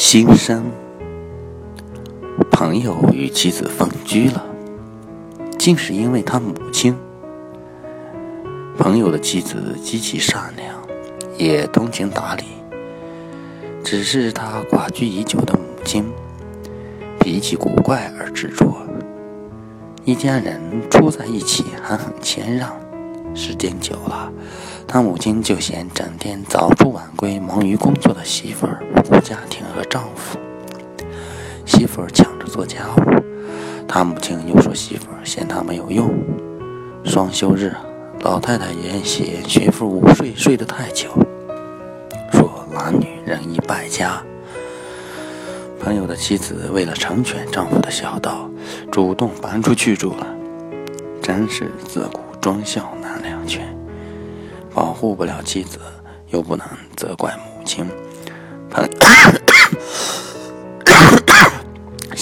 心声：朋友与妻子分居了，竟是因为他母亲。朋友的妻子极其善良，也通情达理，只是他寡居已久的母亲脾气古怪而执着。一家人住在一起还很谦让，时间久了。他母亲就嫌整天早出晚归、忙于工作的媳妇儿不顾家庭和丈夫，媳妇儿抢着做家务。他母亲又说媳妇儿嫌他没有用。双休日，老太太也嫌媳妇午睡睡得太久，说男女人易败家。朋友的妻子为了成全丈夫的孝道，主动搬出去住了，真是自古忠孝难两全。保护不了妻子，又不能责怪母亲，朋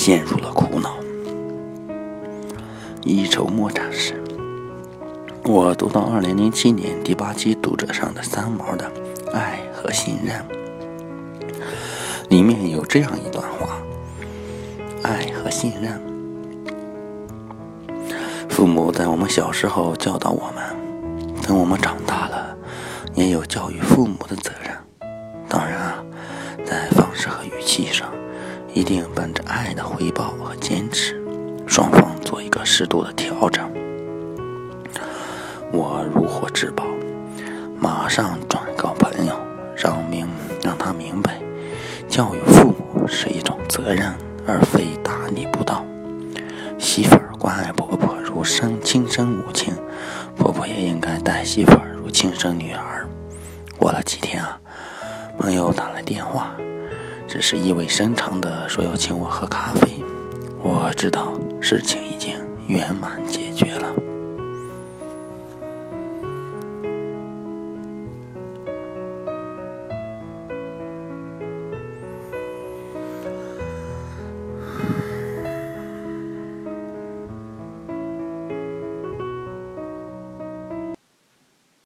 陷入了苦恼。一筹莫展时，我读到二零零七年第八期读者上的三毛的《爱和信任》，里面有这样一段话：爱和信任，父母在我们小时候教导我们，等我们长大了。也有教育父母的责任，当然啊，在方式和语气上，一定本着爱的回报和坚持，双方做一个适度的调整。我如获至宝，马上转告朋友，让明让他明白，教育父母是一种责任，而非大逆不道。媳妇儿关爱婆婆如生亲生母亲，婆婆也应该待媳妇儿如亲生女儿。过了几天啊，朋友打来电话，只是意味深长的说要请我喝咖啡。我知道事情已经圆满解决了。